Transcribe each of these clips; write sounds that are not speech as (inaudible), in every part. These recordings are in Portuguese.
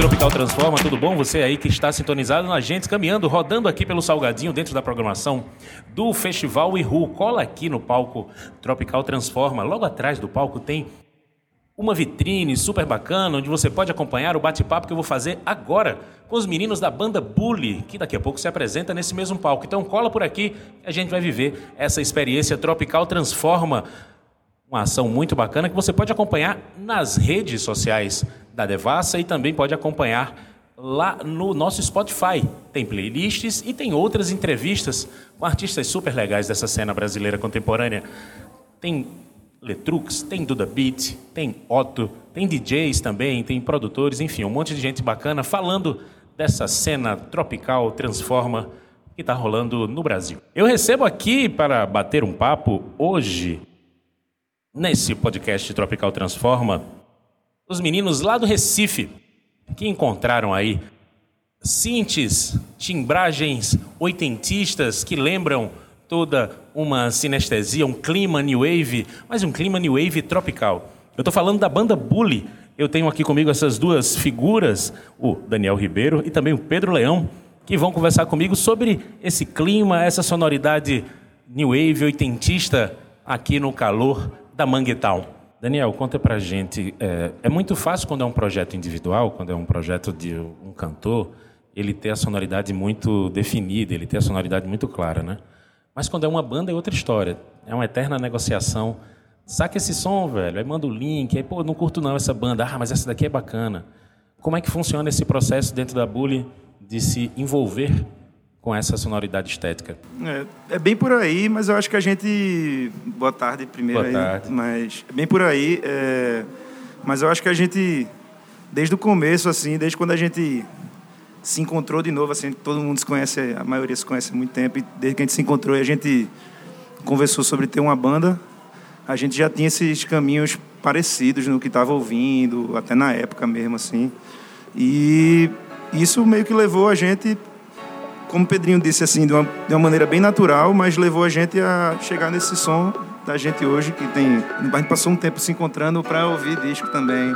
Tropical Transforma, tudo bom? Você aí que está sintonizado na gente, caminhando, rodando aqui pelo Salgadinho dentro da programação do Festival Iru. Cola aqui no palco Tropical Transforma. Logo atrás do palco tem uma vitrine super bacana onde você pode acompanhar o bate-papo que eu vou fazer agora com os meninos da banda Bully, que daqui a pouco se apresenta nesse mesmo palco. Então cola por aqui, a gente vai viver essa experiência Tropical Transforma, uma ação muito bacana que você pode acompanhar nas redes sociais da Devassa e também pode acompanhar lá no nosso Spotify. Tem playlists e tem outras entrevistas com artistas super legais dessa cena brasileira contemporânea. Tem Letrux, tem Duda Beat, tem Otto, tem DJs também, tem produtores, enfim, um monte de gente bacana falando dessa cena tropical transforma que está rolando no Brasil. Eu recebo aqui para bater um papo hoje, nesse podcast Tropical Transforma, os meninos lá do Recife, que encontraram aí synths, timbragens oitentistas que lembram toda uma sinestesia, um clima new wave, mas um clima new wave tropical. Eu estou falando da banda Bully. Eu tenho aqui comigo essas duas figuras, o Daniel Ribeiro e também o Pedro Leão, que vão conversar comigo sobre esse clima, essa sonoridade new wave oitentista aqui no calor da Manguetown. Daniel, conta pra gente. É, é, muito fácil quando é um projeto individual, quando é um projeto de um cantor, ele ter a sonoridade muito definida, ele ter a sonoridade muito clara, né? Mas quando é uma banda é outra história. É uma eterna negociação. Saca esse som, velho. Aí manda o link. Aí, pô, não curto não essa banda. Ah, mas essa daqui é bacana. Como é que funciona esse processo dentro da Bully de se envolver com essa sonoridade estética? É, é, bem por aí, mas eu acho que a gente. Boa tarde primeiro. Boa tarde. Aí, mas é bem por aí. É... Mas eu acho que a gente, desde o começo, assim, desde quando a gente se encontrou de novo, assim, todo mundo se conhece, a maioria se conhece há muito tempo, e desde que a gente se encontrou e a gente conversou sobre ter uma banda, a gente já tinha esses caminhos parecidos no que estava ouvindo, até na época mesmo, assim. E isso meio que levou a gente, como o Pedrinho disse, assim, de uma, de uma maneira bem natural, mas levou a gente a chegar nesse som da gente hoje, que tem. A gente passou um tempo se encontrando para ouvir disco também.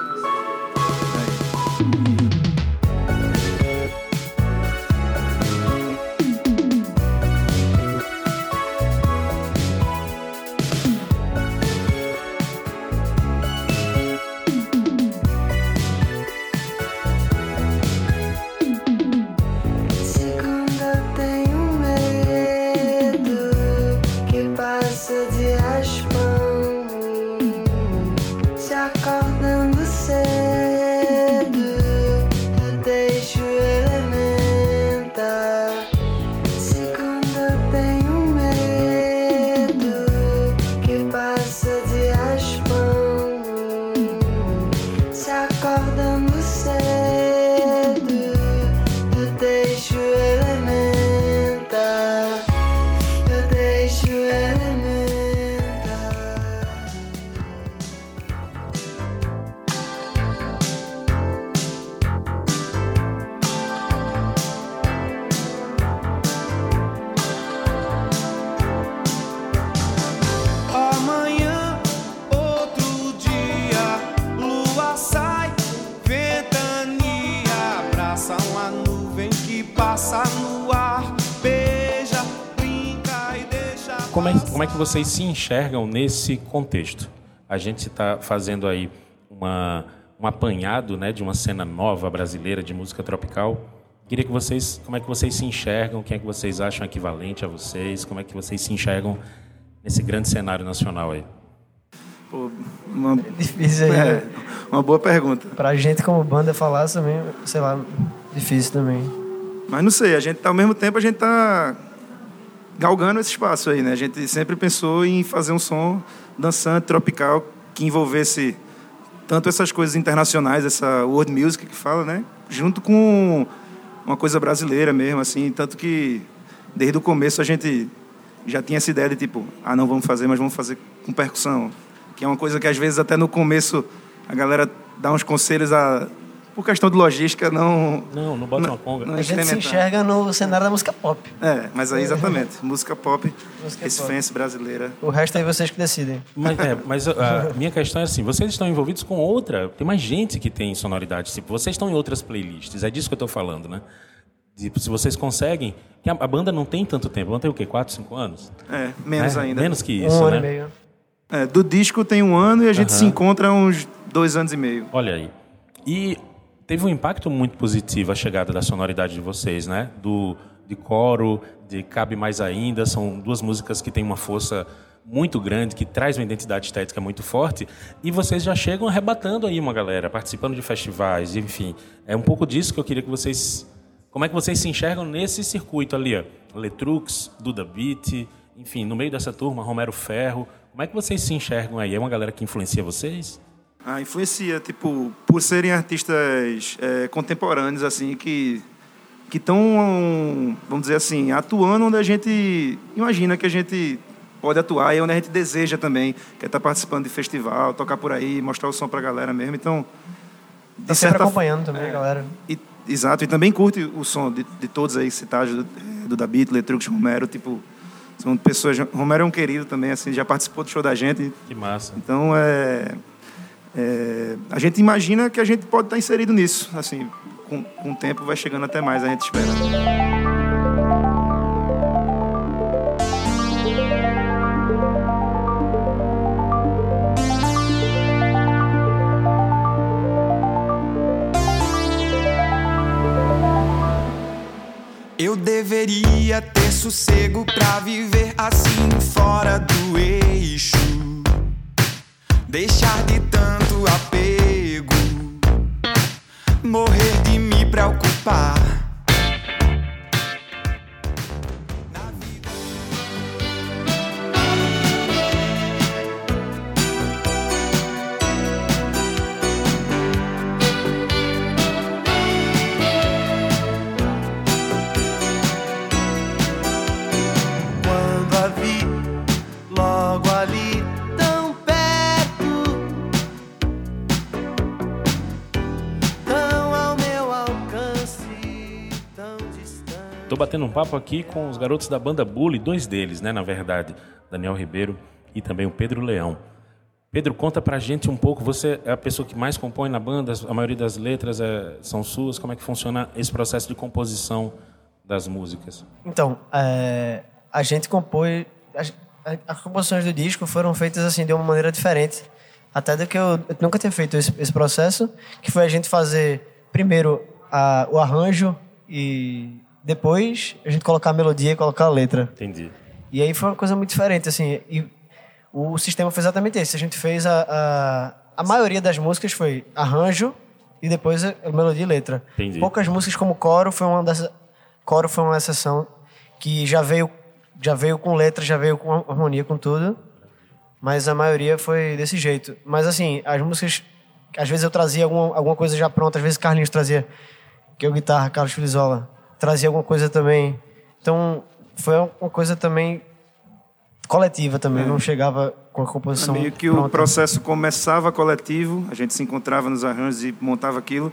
e as. Que vocês se enxergam nesse contexto? A gente está fazendo aí uma, um apanhado né, de uma cena nova brasileira de música tropical. Queria que vocês, como é que vocês se enxergam? Quem é que vocês acham equivalente a vocês? Como é que vocês se enxergam nesse grande cenário nacional aí? Pô, uma... Difícil aí. É, né? uma boa pergunta. Pra gente como banda falar também, sei lá, difícil também. Mas não sei, a gente tá, ao mesmo tempo a gente tá galgando esse espaço aí, né? A gente sempre pensou em fazer um som dançante, tropical, que envolvesse tanto essas coisas internacionais, essa world music que fala, né? Junto com uma coisa brasileira mesmo, assim. Tanto que desde o começo a gente já tinha essa ideia de tipo, ah, não vamos fazer, mas vamos fazer com percussão. Que é uma coisa que às vezes até no começo a galera dá uns conselhos a por questão de logística, não. Não, não bota uma conga. não A gente se enxerga no cenário da música pop. É, mas aí exatamente. Música pop, Música recifense brasileira. O resto aí vocês que decidem. Mas, é, mas a, a minha questão é assim: vocês estão envolvidos com outra. Tem mais gente que tem sonoridade. Tipo, vocês estão em outras playlists. É disso que eu estou falando, né? Tipo, se vocês conseguem. que a, a banda não tem tanto tempo. Não tem o quê? Quatro, cinco anos? É, menos É, ainda. Menos que isso, um né? ano e meio. É, do disco tem um ano e a gente se encontra há uns dois anos e meio. Olha aí. E teve um impacto muito positivo a chegada da sonoridade de vocês, né? Do de coro, de cabe mais ainda, são duas músicas que têm uma força muito grande, que traz uma identidade estética muito forte, e vocês já chegam arrebatando aí uma galera, participando de festivais, enfim. É um pouco disso que eu queria que vocês como é que vocês se enxergam nesse circuito ali, ó? Letrux, Duda Beat, enfim, no meio dessa turma, Romero Ferro. Como é que vocês se enxergam aí? É uma galera que influencia vocês? Ah, influencia, tipo, por serem artistas é, contemporâneos, assim, que que estão, vamos dizer assim, atuando onde a gente imagina que a gente pode atuar e onde a gente deseja também, que é estar participando de festival, tocar por aí, mostrar o som pra galera mesmo. Então, de Tá sempre certa acompanhando também, galera. E, exato, e também curte o som de, de todos aí citados, do, do David, Letrux, Romero, tipo, são pessoas... Romero é um querido também, assim, já participou do show da gente, Que massa. então, é, é, a gente imagina que a gente pode estar inserido nisso. Assim, com, com o tempo vai chegando até mais, a gente espera. Eu deveria ter sossego pra viver assim fora do eixo. Deixar de tanto apego, morrer de me preocupar. Batendo um papo aqui com os garotos da banda Bully, dois deles, né, na verdade, Daniel Ribeiro e também o Pedro Leão. Pedro, conta pra gente um pouco, você é a pessoa que mais compõe na banda, a maioria das letras é- são suas, como é que funciona esse processo de composição das músicas? Então, é, a gente compôs. As, as composições do disco foram feitas assim de uma maneira diferente. Até do que eu, eu nunca tinha feito esse, esse processo, que foi a gente fazer primeiro a- o arranjo e depois a gente colocar a melodia e colocar a letra. Entendi. E aí foi uma coisa muito diferente, assim. E o sistema foi exatamente esse. A gente fez a, a, a maioria das músicas foi arranjo e depois a, melodia e letra. Entendi. Poucas músicas como Coro foi uma dessas. Coro foi uma exceção que já veio, já veio com letra, já veio com harmonia, com tudo. Mas a maioria foi desse jeito. Mas assim, as músicas. Às vezes eu trazia alguma, alguma coisa já pronta, às vezes Carlinhos trazia, que é o guitarra, Carlos Filizola, trazia alguma coisa também. Então, foi uma coisa também coletiva também, não chegava com a composição É. Meio que o pronta. processo começava coletivo, a gente se encontrava nos arranjos e montava aquilo.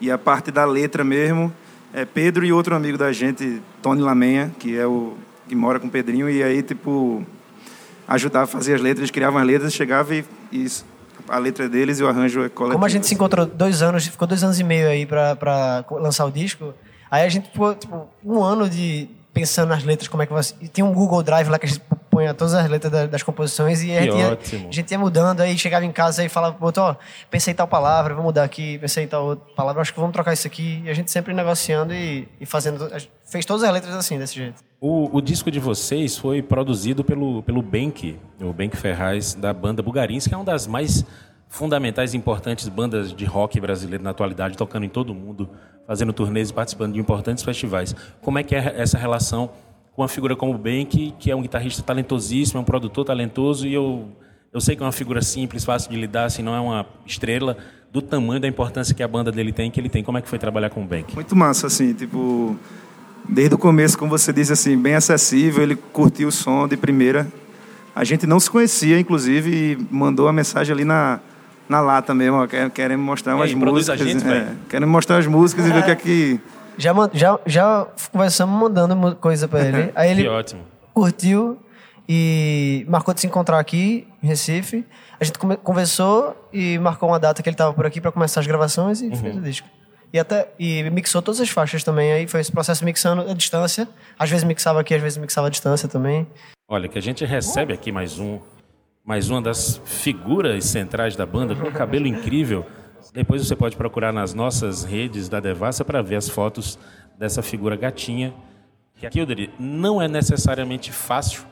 E a parte da letra mesmo, é Pedro e outro amigo da gente, Tony Lamenha, que é o que mora com o Pedrinho, e aí, tipo, ajudava a fazer as letras, eles criavam as letras, chegava e, e a letra deles e o arranjo é coletivo. Como a gente se encontrou dois anos, ficou dois anos e meio aí pra lançar o disco, aí a gente ficou tipo, um ano de pensando nas letras, como é que vai ser. E tem um Google Drive lá que a gente põe todas as letras da- das composições e a gente, ia, a gente ia mudando, aí chegava em casa e falava, outro, ó, pensei em tal palavra, vou mudar aqui, pensei em tal outra palavra, acho que vamos trocar isso aqui. E a gente sempre negociando e, e fazendo. Fez todas as letras assim, desse jeito. O, o disco de vocês foi produzido pelo, pelo Benk, o Benk Ferraz, da banda Bugarins, que é uma das mais fundamentais e importantes bandas de rock brasileiro na atualidade, tocando em todo mundo, fazendo turnês e participando de importantes festivais. Como é que é essa relação com uma figura como o Benk, que é um guitarrista talentosíssimo, é um produtor talentoso, e eu, eu sei que é uma figura simples, fácil de lidar, assim, não é uma estrela, do tamanho da importância que a banda dele tem, que ele tem. Como é que foi trabalhar com o Benk? Muito massa, assim, tipo, desde o começo, como você disse, assim, bem acessível, ele curtiu o som de primeira. A gente não se conhecia, inclusive, e mandou a mensagem ali na, na lata mesmo, ó, quer- querendo mostrar umas músicas. gente, é, querendo mostrar as músicas e ver o que é que. Já, já, já conversamos mandando coisa pra ele. (laughs) Aí ele Que ótimo. curtiu e marcou de se encontrar aqui em Recife. A gente conversou e marcou uma data que ele tava por aqui pra começar as gravações e fez o disco. E até e mixou todas as faixas também. Aí foi esse processo mixando à distância. Às vezes mixava aqui, às vezes mixava à distância também. Olha, que a gente recebe aqui mais um, mais uma das figuras centrais da banda, com um cabelo incrível. Depois você pode procurar nas nossas redes da Devassa para ver as fotos dessa figura gatinha. Que Oderi, não é necessariamente fácil,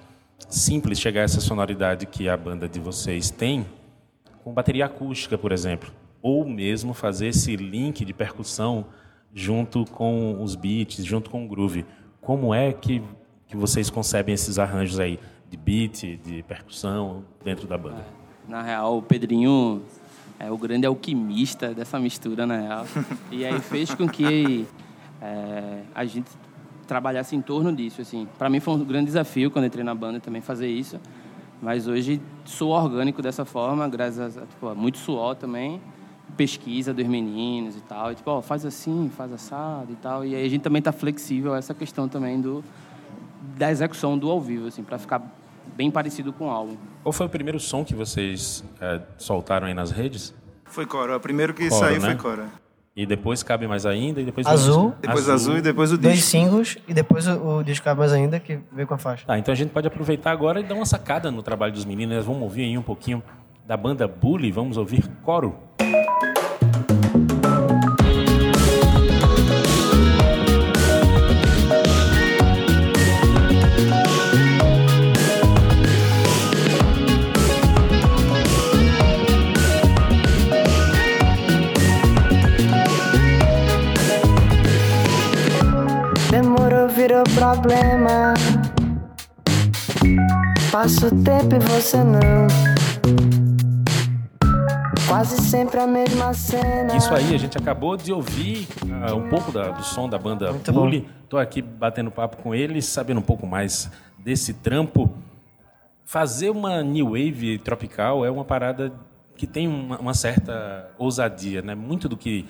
simples chegar a essa sonoridade que a banda de vocês tem com bateria acústica, por exemplo, ou mesmo fazer esse link de percussão junto com os beats, junto com o groove. Como é que, que vocês concebem esses arranjos aí de beat, de percussão dentro da banda? Na real, o Pedrinho é o grande alquimista dessa mistura, na real. (laughs) E aí fez com que é, a gente trabalhasse em torno disso, assim. Para mim foi um grande desafio quando entrei na banda também fazer isso. Mas hoje sou orgânico dessa forma, graças a tipo, muito suor também, pesquisa dos meninos e tal. E, tipo, ó, faz assim, faz assado e tal. E aí a gente também tá flexível a essa questão também do da execução do ao vivo, assim, para ficar bem parecido com o álbum. Qual foi o primeiro som que vocês eh, soltaram aí nas redes? Foi Cora. O primeiro que Cora, saiu né? foi Cora. E depois cabe mais ainda e depois Azul. Depois azul, e depois o Dois disco. singles e depois o, o disco Cabe mais ainda, que veio com a faixa. Tá, então a gente pode aproveitar agora e dar uma sacada no trabalho dos meninos. Nós vamos ouvir aí um pouquinho da banda Bully, vamos ouvir Coro. Demorou, problema. Passa o tempo e você não. Quase sempre a mesma cena. Isso aí, a gente acabou de ouvir ah, um pouco da- do som da banda Muito bom. Bully. Tô aqui batendo papo com eles, sabendo um pouco mais desse trampo. Fazer uma new wave tropical é uma parada que tem uma, uma certa ousadia, né? Muito do que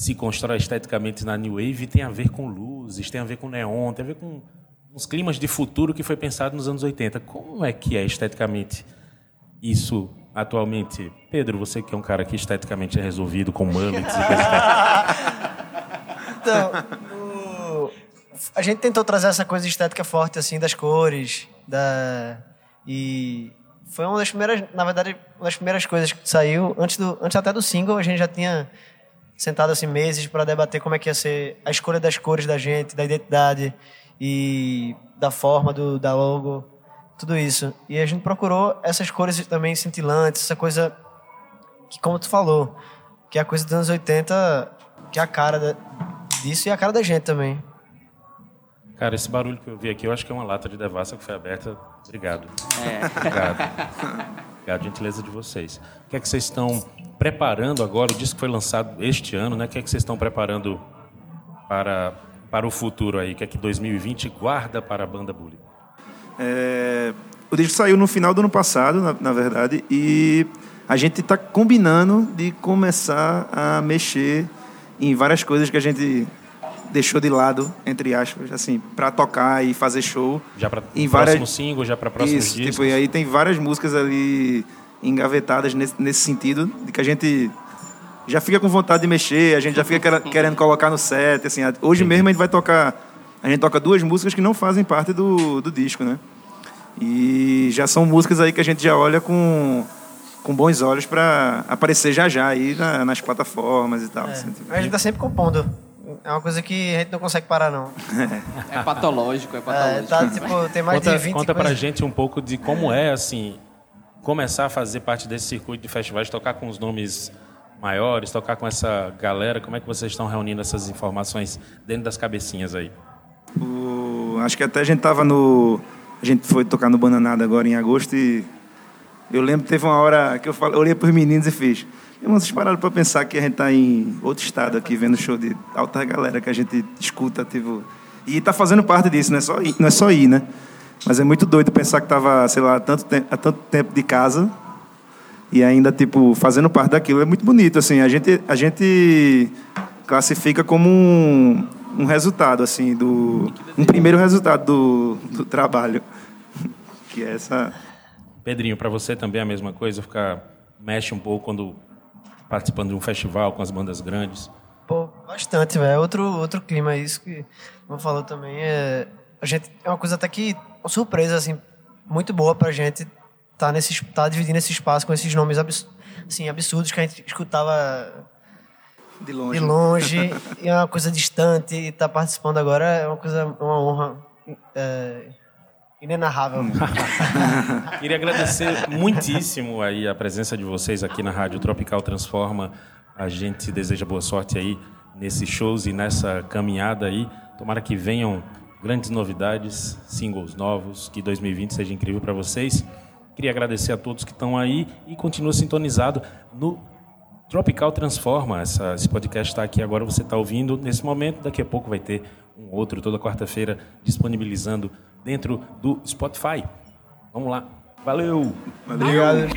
se constrói esteticamente na new wave tem a ver com luzes, tem a ver com neon, tem a ver com uns climas de futuro que foi pensado nos anos 80. Como é que é esteticamente isso atualmente? Pedro, você que é um cara que esteticamente é resolvido com mullets e. (laughs) Então, o- a gente tentou trazer essa coisa estética forte, assim, das cores, da... E foi uma das primeiras, na verdade, uma das primeiras coisas que saiu, antes, do, antes até do single, a gente já tinha sentado, assim, meses para debater como é que ia ser a escolha das cores da gente, da identidade e da forma do, da logo, tudo isso. E a gente procurou essas cores também cintilantes, essa coisa que, como tu falou, que é a coisa dos anos 80, que é a cara da- disso e a cara da gente também. Cara, esse barulho que eu vi aqui, eu acho que é uma lata de devassa que foi aberta. Obrigado. É. Obrigado. (laughs) Obrigado, gentileza de vocês. O que é que vocês estão preparando agora? O disco foi lançado este ano, né? O que é que vocês estão preparando para, para o futuro aí? O que é que 2020 guarda para a banda Bully? É, o disco saiu no final do ano passado, na, na verdade, e a gente está combinando de começar a mexer em várias coisas que a gente deixou de lado, entre aspas, assim, para tocar e fazer show. Já para próximo várias- single, já para próximos Isso, discos? tipo, e aí tem várias músicas ali engavetadas nesse, nesse sentido, de que a gente já fica com vontade de mexer, a gente já fica quer- (laughs) querendo colocar no set, assim, hoje mesmo a gente vai tocar, a gente toca duas músicas que não fazem parte do, do disco, né? E já são músicas aí que a gente já olha com, com bons olhos para aparecer já já aí na- nas plataformas e tal. assim, tipo. A gente tá sempre compondo. É uma coisa que a gente não consegue parar, não. É patológico, é É, patológico. tá, tipo, tem mais Conta, de 20 conta pra gente um pouco de como é, assim, começar a fazer parte desse circuito de festivais, tocar com os nomes maiores, tocar com essa galera. Como é que vocês estão reunindo essas informações dentro das cabecinhas aí? O- acho que até a gente tava no. A gente foi tocar no Bananada agora em agosto e eu lembro que teve uma hora que eu, falei, eu olhei pros meninos e fiz. Irmão, vocês pararam pra pensar que a gente tá em outro estado aqui, vendo show de alta galera que a gente escuta, tipo. E tá fazendo parte disso, não é só ir, não é só ir né? Mas é muito doido pensar que tava, sei lá, há tanto, te- há tanto tempo de casa e ainda, tipo, fazendo parte daquilo. É muito bonito, assim. A gente, a gente classifica como um, um resultado, assim, do... Um primeiro resultado do, do trabalho. (laughs) Que é essa... Pedrinho, para você também é a mesma coisa? Ficar... Mexe um pouco quando participando de um festival com as bandas grandes? Pô, bastante, velho. É Outro, outro clima, isso que eu falou também. É, a gente, é uma coisa até que, uma surpresa, assim, muito boa pra gente tá, nesse, tá dividindo esse espaço com esses nomes abs, assim, absurdos que a gente escutava De longe. de longe. e é uma coisa distante. E tá participando agora é uma coisa, uma honra é, inenarrável. (laughs) Queria agradecer muitíssimo aí a presença de vocês aqui na Rádio Tropical Transforma. A gente deseja boa sorte aí nesses shows e nessa caminhada aí. Tomara que venham grandes novidades, singles novos, que 2020 seja incrível para vocês. Queria agradecer a todos que estão aí e continua sintonizado no Tropical Transforma. Essa, esse podcast está aqui agora, você está ouvindo nesse momento. Daqui a pouco vai ter um outro toda quarta-feira disponibilizando dentro do Spotify. Vamos lá. Valeu! Valeu. Obrigado.